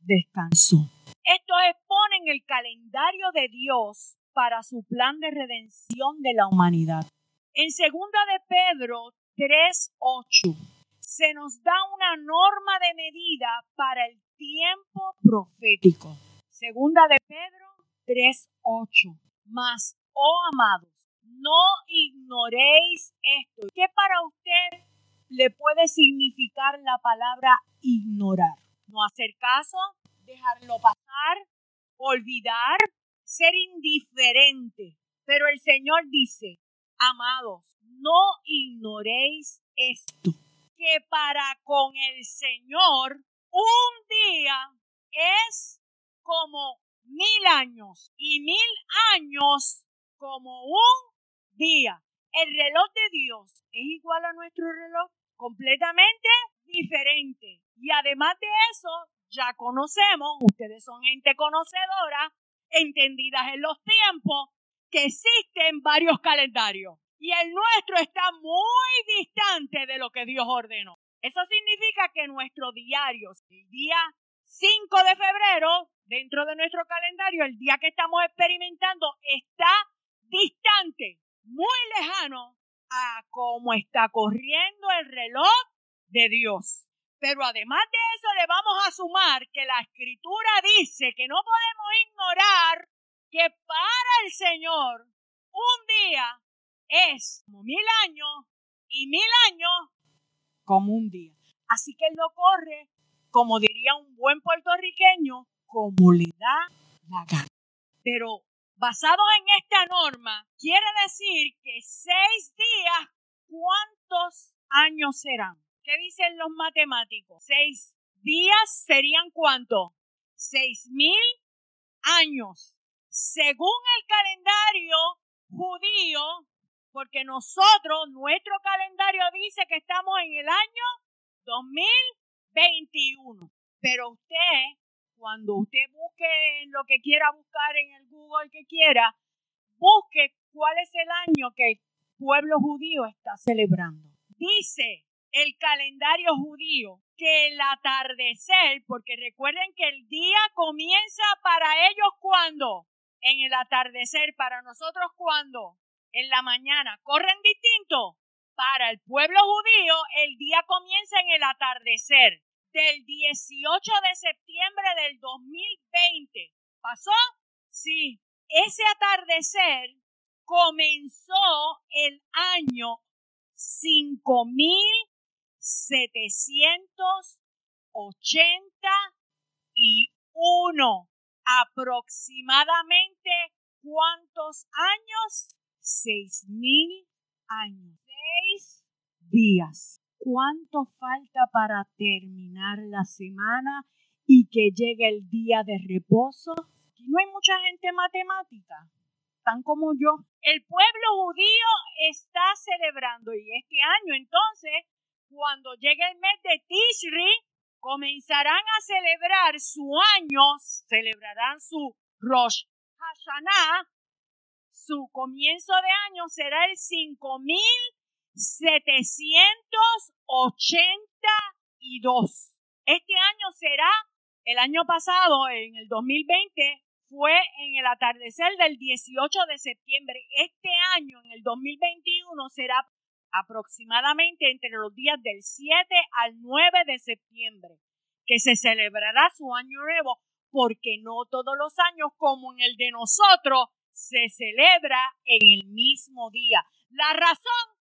descansó. Estos exponen el calendario de Dios para su plan de redención de la humanidad. En segunda de Pedro 3:8 se nos da una norma de medida para el tiempo profético. Segunda de Pedro 3:8. Mas, oh amados, no ignoréis esto. ¿Qué para usted le puede significar la palabra ignorar? No hacer caso, dejarlo pasar, olvidar, ser indiferente. Pero el Señor dice, amados, no ignoréis esto, que para con el Señor un día es como mil años y mil años como un día. El reloj de Dios es igual a nuestro reloj, completamente diferente. Y además de eso, ya conocemos, ustedes son gente conocedora, entendidas en los tiempos, que existen varios calendarios. Y el nuestro está muy distante de lo que Dios ordenó. Eso significa que nuestro diario, el día 5 de febrero, dentro de nuestro calendario, el día que estamos experimentando, está distante, muy lejano a cómo está corriendo el reloj de Dios. Pero además de eso le vamos a sumar que la escritura dice que no podemos ignorar que para el Señor un día es como mil años y mil años como un día. Así que él lo corre, como diría un buen puertorriqueño, como le da la gana. Pero basado en esta norma, quiere decir que seis días, ¿cuántos años serán? ¿Qué dicen los matemáticos? Seis días serían cuánto? Seis mil años. Según el calendario judío, porque nosotros, nuestro calendario dice que estamos en el año 2021. Pero usted, cuando usted busque lo que quiera buscar en el Google que quiera, busque cuál es el año que el pueblo judío está celebrando. Dice el calendario judío que el atardecer, porque recuerden que el día comienza para ellos cuando, en el atardecer, para nosotros cuando, en la mañana, corren distinto. Para el pueblo judío, el día comienza en el atardecer del 18 de septiembre del 2020. ¿Pasó? Sí. Ese atardecer comenzó el año 5781. Aproximadamente cuántos años? Seis mil años. Seis días. ¿Cuánto falta para terminar la semana y que llegue el día de reposo? no hay mucha gente matemática, tan como yo. El pueblo judío está celebrando y este año entonces, cuando llegue el mes de Tishri, comenzarán a celebrar su año, celebrarán su Rosh Hashanah, su comienzo de año será el 5782. Este año será, el año pasado, en el 2020, fue en el atardecer del 18 de septiembre. Este año, en el 2021, será aproximadamente entre los días del 7 al 9 de septiembre, que se celebrará su año nuevo, porque no todos los años, como en el de nosotros, se celebra en el mismo día. La razón,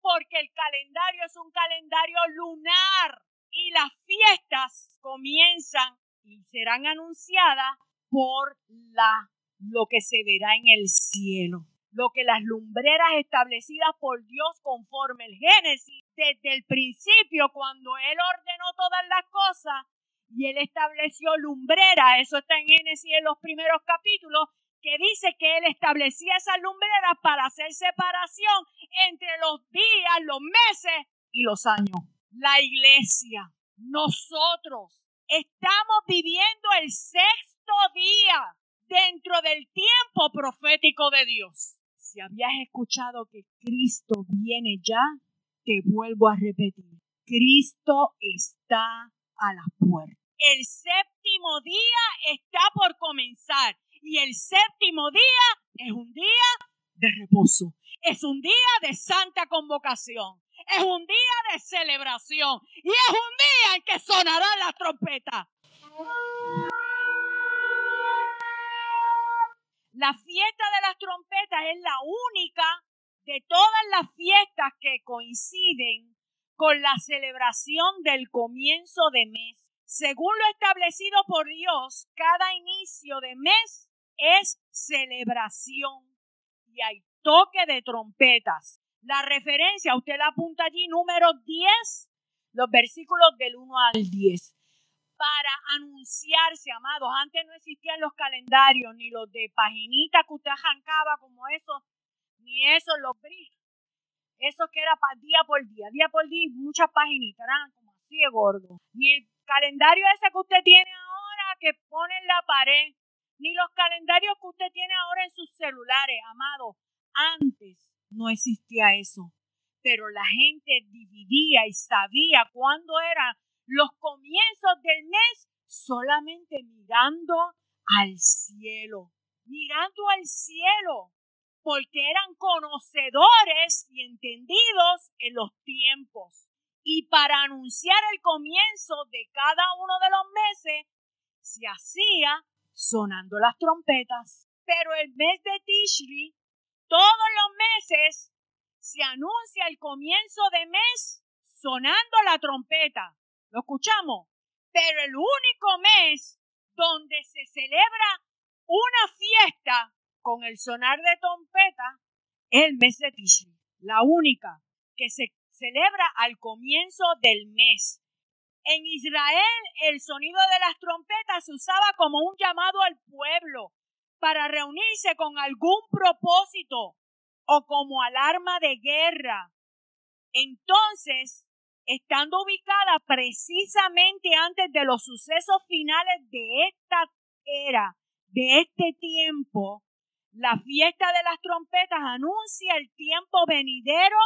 porque el calendario es un calendario lunar y las fiestas comienzan y serán anunciadas por la, lo que se verá en el cielo. Lo que las lumbreras establecidas por Dios conforme el Génesis, desde el principio, cuando Él ordenó todas las cosas y Él estableció lumbreras, eso está en Génesis en los primeros capítulos, que dice que Él establecía esas lumbreras para hacer separación entre los días, los meses y los años. La iglesia, nosotros, estamos viviendo el sexto día dentro del tiempo profético de Dios. Si habías escuchado que Cristo viene ya, te vuelvo a repetir. Cristo está a la puerta. El séptimo día está por comenzar y el séptimo día es un día de reposo. Es un día de santa convocación. Es un día de celebración. Y es un día en que sonará la trompeta. La fiesta de las trompetas es la única de todas las fiestas que coinciden con la celebración del comienzo de mes. Según lo establecido por Dios, cada inicio de mes es celebración y hay toque de trompetas. La referencia, usted la apunta allí, número 10, los versículos del 1 al 10 para anunciarse, amados. Antes no existían los calendarios, ni los de paginita que usted arrancaba como eso, ni eso, los brillos. Eso que era día por día, día por día, muchas paginitas, eran como así de gordo. Ni el calendario ese que usted tiene ahora que pone en la pared, ni los calendarios que usted tiene ahora en sus celulares, amados. Antes no existía eso, pero la gente dividía y sabía cuándo era los comienzos del mes solamente mirando al cielo, mirando al cielo, porque eran conocedores y entendidos en los tiempos. Y para anunciar el comienzo de cada uno de los meses, se hacía sonando las trompetas. Pero el mes de Tishri, todos los meses, se anuncia el comienzo de mes sonando la trompeta. ¿Lo escuchamos? Pero el único mes donde se celebra una fiesta con el sonar de trompeta es el mes de Tishri. La única que se celebra al comienzo del mes. En Israel el sonido de las trompetas se usaba como un llamado al pueblo para reunirse con algún propósito o como alarma de guerra. Entonces, estando ubicada precisamente antes de los sucesos finales de esta era, de este tiempo, la fiesta de las trompetas anuncia el tiempo venidero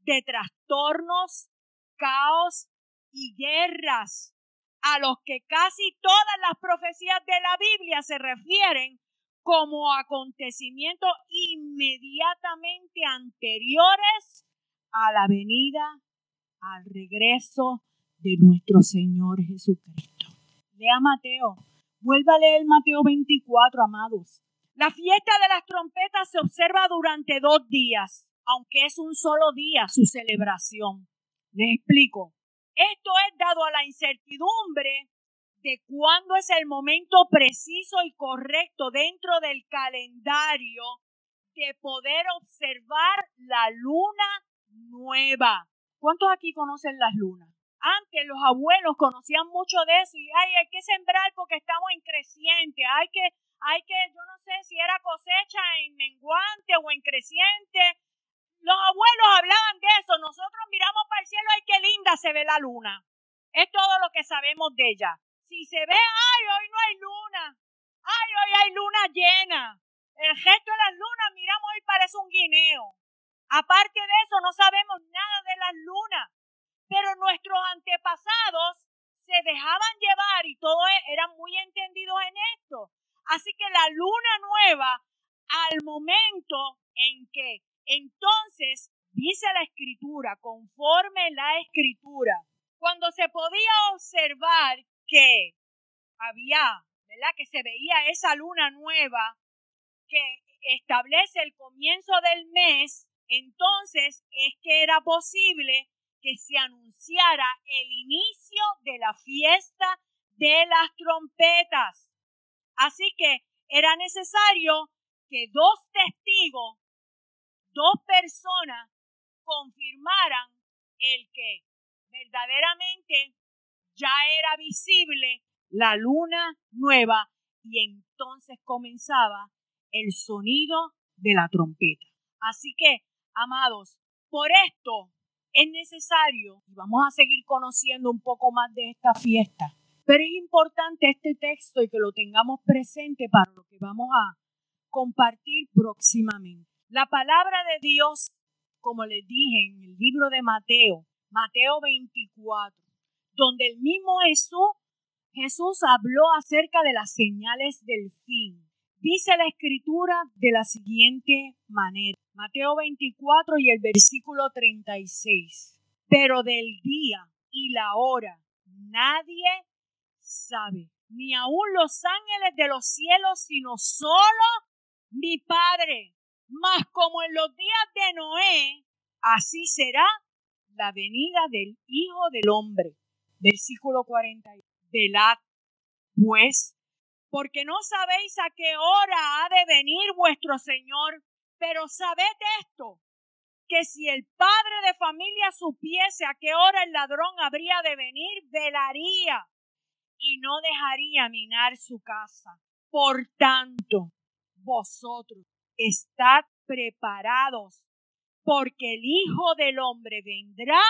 de trastornos, caos y guerras, a los que casi todas las profecías de la Biblia se refieren como acontecimientos inmediatamente anteriores a la venida, al regreso de nuestro Señor Jesucristo. Lea Mateo. Vuelva a leer Mateo 24, amados. La fiesta de las trompetas se observa durante dos días, aunque es un solo día su celebración. Les explico. Esto es dado a la incertidumbre de cuándo es el momento preciso y correcto dentro del calendario de poder observar la luna nueva. ¿Cuántos aquí conocen las lunas? Antes los abuelos conocían mucho de eso y ay, hay que sembrar porque estamos en creciente, hay que, hay que, yo no sé si era cosecha en menguante o en creciente. Los abuelos hablaban de eso, nosotros miramos para el cielo, ay, qué linda se ve la luna. Es todo lo que sabemos de ella. Si se ve, ay, hoy no hay luna, ay, hoy hay luna llena. El gesto de las lunas, miramos, hoy parece un guineo. Aparte de eso, no sabemos nada de las lunas. Pero nuestros antepasados se dejaban llevar y todos e, eran muy entendidos en esto. Así que la luna nueva, al momento en que entonces dice la escritura, conforme la escritura, cuando se podía observar que había, ¿verdad? Que se veía esa luna nueva que establece el comienzo del mes, entonces es que era posible que se anunciara el inicio de la fiesta de las trompetas. Así que era necesario que dos testigos, dos personas, confirmaran el que verdaderamente ya era visible la luna nueva y entonces comenzaba el sonido de la trompeta. Así que, amados, por esto es necesario, y vamos a seguir conociendo un poco más de esta fiesta, pero es importante este texto y que lo tengamos presente para lo que vamos a compartir próximamente. La palabra de Dios, como les dije en el libro de Mateo, Mateo 24, donde el mismo Jesús, Jesús habló acerca de las señales del fin. Dice la escritura de la siguiente manera. Mateo 24 y el versículo 36. Pero del día y la hora nadie sabe, ni aun los ángeles de los cielos, sino solo mi Padre. Mas como en los días de Noé, así será la venida del Hijo del Hombre. Versículo 40. Velad, pues, porque no sabéis a qué hora ha de venir vuestro Señor, pero sabed esto, que si el padre de familia supiese a qué hora el ladrón habría de venir, velaría y no dejaría minar su casa. Por tanto, vosotros estad preparados, porque el Hijo del Hombre vendrá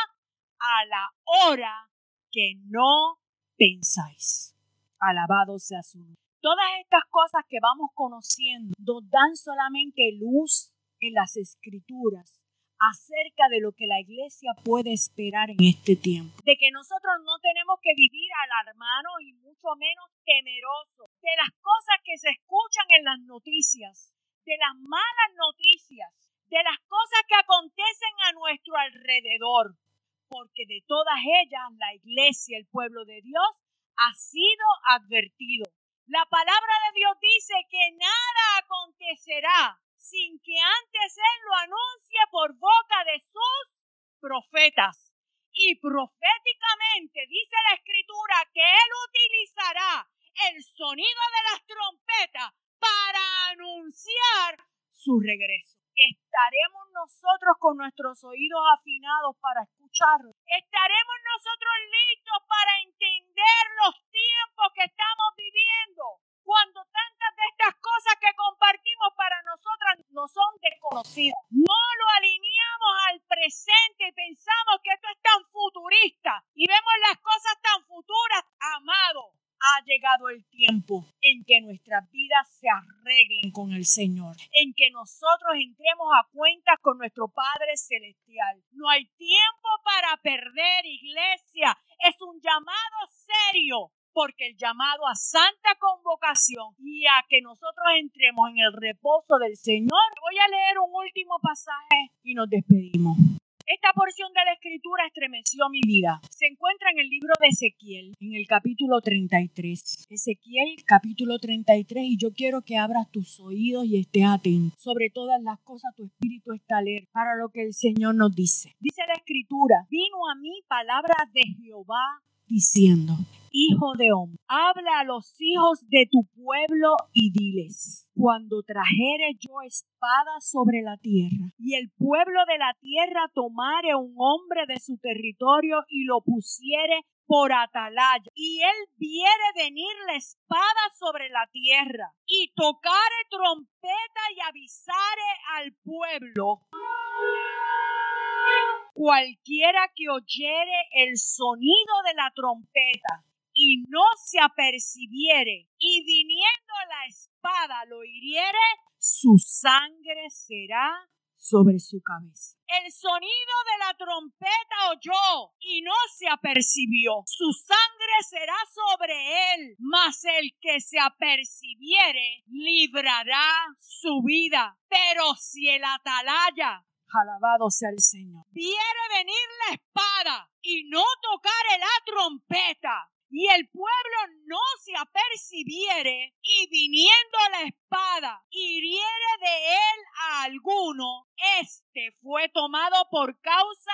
a la hora que no pensáis. Alabado sea su nombre. Todas estas cosas que vamos conociendo nos dan solamente luz en las escrituras acerca de lo que la iglesia puede esperar en este tiempo. De que nosotros no tenemos que vivir alarmados y mucho menos temerosos de las cosas que se escuchan en las noticias, de las malas noticias, de las cosas que acontecen a nuestro alrededor porque de todas ellas la iglesia, el pueblo de Dios, ha sido advertido. La palabra de Dios dice que nada acontecerá sin que antes Él lo anuncie por boca de sus profetas. Y proféticamente dice la escritura que Él utilizará el sonido de las trompetas para anunciar su regreso. Estaremos nosotros con nuestros oídos afinados para escucharlo. Estaremos nosotros listos para entender los tiempos que estamos viviendo cuando tantas de estas cosas que compartimos para nosotras no son desconocidas. No lo alineamos al presente y pensamos que esto es tan futurista y vemos las cosas tan futuras. Amado, ha llegado el tiempo en que nuestras vidas con el Señor, en que nosotros entremos a cuentas con nuestro Padre Celestial. No hay tiempo para perder, iglesia. Es un llamado serio porque el llamado a santa convocación y a que nosotros entremos en el reposo del Señor. Voy a leer un último pasaje y nos despedimos. Esta porción de la escritura estremeció mi vida. Se encuentra en el libro de Ezequiel, en el capítulo 33. Ezequiel, capítulo 33, y yo quiero que abras tus oídos y estés atento. Sobre todas las cosas, tu espíritu está alerta para lo que el Señor nos dice. Dice la escritura, vino a mí palabra de Jehová diciendo, Hijo de hombre, habla a los hijos de tu pueblo y diles, cuando trajere yo espada sobre la tierra, y el pueblo de la tierra tomare un hombre de su territorio y lo pusiere por atalaya, y él viere venir la espada sobre la tierra, y tocare trompeta y avisare al pueblo. Cualquiera que oyere el sonido de la trompeta y no se apercibiere y viniendo la espada lo hiriere, su sangre será sobre su cabeza. El sonido de la trompeta oyó y no se apercibió. Su sangre será sobre él, mas el que se apercibiere librará su vida. Pero si el atalaya Alabado sea el Señor. Viere venir la espada y no tocare la trompeta y el pueblo no se apercibiere y viniendo la espada hiriere de él a alguno, este fue tomado por causa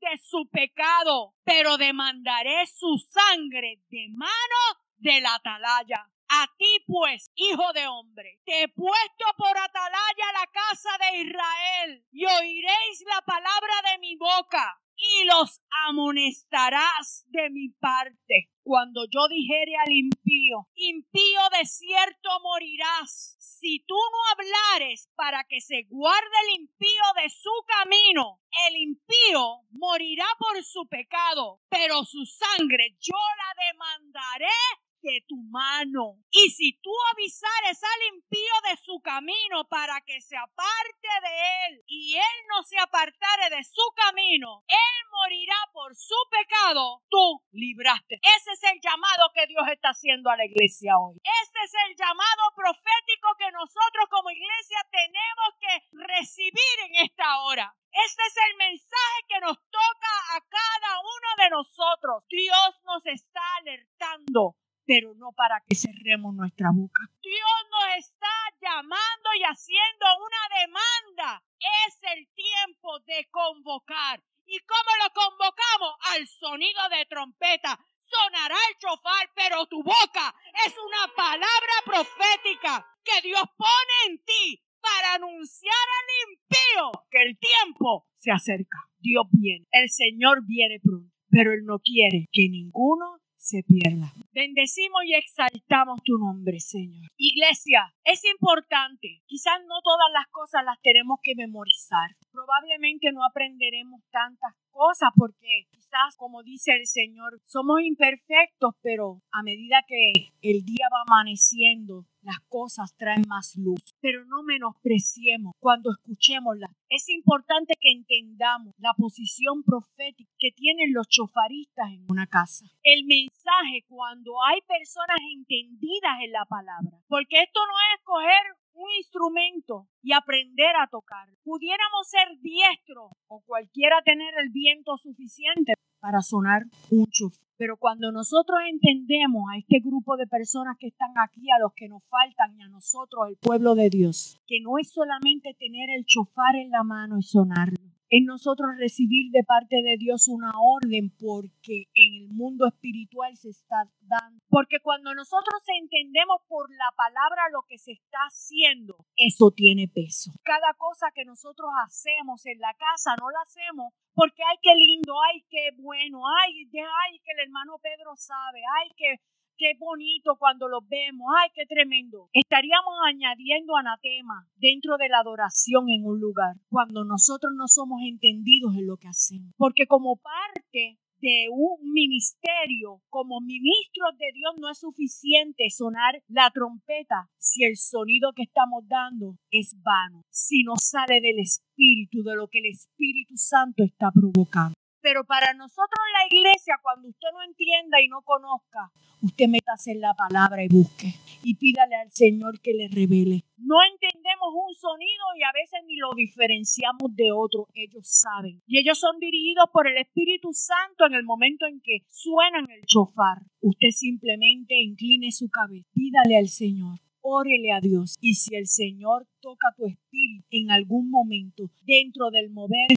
de su pecado, pero demandaré su sangre de mano del atalaya. A ti pues, hijo de hombre, te he puesto por atalaya la casa de Israel y oiréis la palabra de mi boca y los amonestarás de mi parte. Cuando yo dijere al impío, impío de cierto morirás, si tú no hablares para que se guarde el impío de su camino, el impío morirá por su pecado, pero su sangre yo la demandaré de tu mano. Y si tú avisares al impío de su camino para que se aparte de él y él no se apartare de su camino, él morirá por su pecado, tú libraste. Ese es el llamado que Dios está haciendo a la iglesia hoy. Este es el llamado profético que nosotros como iglesia tenemos que recibir en esta hora. Este es el mensaje que nos toca a cada uno de nosotros. Dios nos está alertando pero no para que cerremos nuestra boca. Dios nos está llamando y haciendo una demanda. Es el tiempo de convocar. ¿Y cómo lo convocamos? Al sonido de trompeta. Sonará el chofar, pero tu boca es una palabra profética que Dios pone en ti para anunciar al impío que el tiempo se acerca. Dios viene, el Señor viene pronto, pero Él no quiere que ninguno se pierda. Bendecimos y exaltamos tu nombre, Señor. Iglesia, es importante. Quizás no todas las cosas las tenemos que memorizar. Probablemente no aprenderemos tantas cosas porque quizás, como dice el Señor, somos imperfectos, pero a medida que el día va amaneciendo, las cosas traen más luz. Pero no menospreciemos cuando escuchémoslas. Es importante que entendamos la posición profética que tienen los chofaristas en una casa. El mensaje cuando hay personas entendidas en la palabra. Porque esto no es coger un instrumento y aprender a tocar. Pudiéramos ser diestros o cualquiera tener el viento suficiente para sonar un chuf. Pero cuando nosotros entendemos a este grupo de personas que están aquí, a los que nos faltan y a nosotros, el pueblo de Dios, que no es solamente tener el chofar en la mano y sonarlo, en nosotros recibir de parte de Dios una orden porque en el mundo espiritual se está dando. Porque cuando nosotros entendemos por la palabra lo que se está haciendo, eso tiene peso. Cada cosa que nosotros hacemos en la casa no la hacemos porque ay, qué lindo, ay, qué bueno, ay, ay, que el hermano Pedro sabe, ay, que qué bonito cuando los vemos, ay, qué tremendo. Estaríamos añadiendo anatema dentro de la adoración en un lugar cuando nosotros no somos entendidos en lo que hacemos. Porque como parte de un ministerio como ministros de Dios no es suficiente sonar la trompeta si el sonido que estamos dando es vano, si no sale del Espíritu, de lo que el Espíritu Santo está provocando. Pero para nosotros la iglesia, cuando usted no entienda y no conozca, usted métase en la palabra y busque y pídale al Señor que le revele. No entendemos un sonido y a veces ni lo diferenciamos de otro. Ellos saben. Y ellos son dirigidos por el Espíritu Santo en el momento en que suenan el chofar. Usted simplemente incline su cabeza, pídale al Señor órele a Dios. Y si el Señor toca tu espíritu en algún momento dentro del mover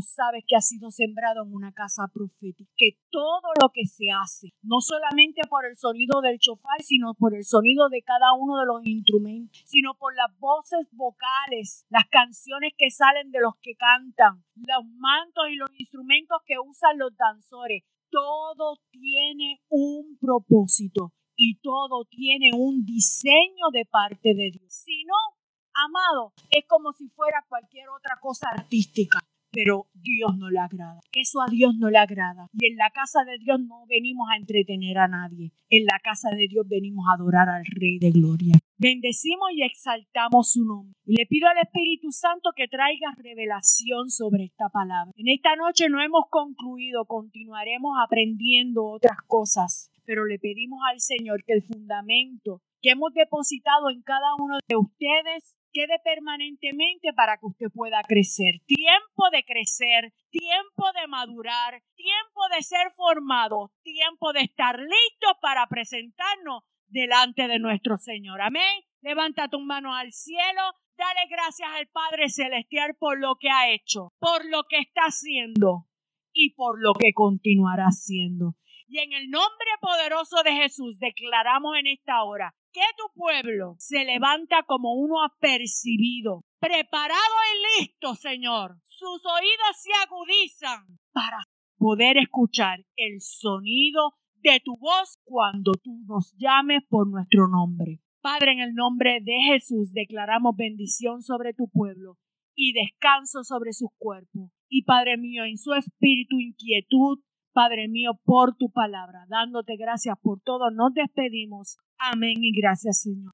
sabes que ha sido sembrado en una casa profética, que todo lo que se hace, no solamente por el sonido del chofar, sino por el sonido de cada uno de los instrumentos, sino por las voces vocales, las canciones que salen de los que cantan, los mantos y los instrumentos que usan los danzores, todo tiene un propósito y todo tiene un diseño de parte de Dios. Si no, amado, es como si fuera cualquier otra cosa artística pero Dios no le agrada. Eso a Dios no le agrada. Y en la casa de Dios no venimos a entretener a nadie. En la casa de Dios venimos a adorar al Rey de Gloria. Bendecimos y exaltamos su nombre. Y le pido al Espíritu Santo que traiga revelación sobre esta palabra. En esta noche no hemos concluido, continuaremos aprendiendo otras cosas, pero le pedimos al Señor que el fundamento que hemos depositado en cada uno de ustedes quede permanentemente para que usted pueda crecer. Tiempo de crecer, tiempo de madurar, tiempo de ser formado, tiempo de estar listo para presentarnos delante de nuestro Señor. Amén. Levanta tu mano al cielo. Dale gracias al Padre Celestial por lo que ha hecho, por lo que está haciendo y por lo que continuará haciendo. Y en el nombre poderoso de Jesús declaramos en esta hora que tu pueblo se levanta como uno apercibido, preparado y listo, Señor. Sus oídos se agudizan para poder escuchar el sonido de tu voz cuando tú nos llames por nuestro nombre. Padre, en el nombre de Jesús declaramos bendición sobre tu pueblo y descanso sobre sus cuerpos. Y Padre mío, en su espíritu inquietud, Padre mío, por tu palabra, dándote gracias por todo, nos despedimos. Amén y gracias, Señor.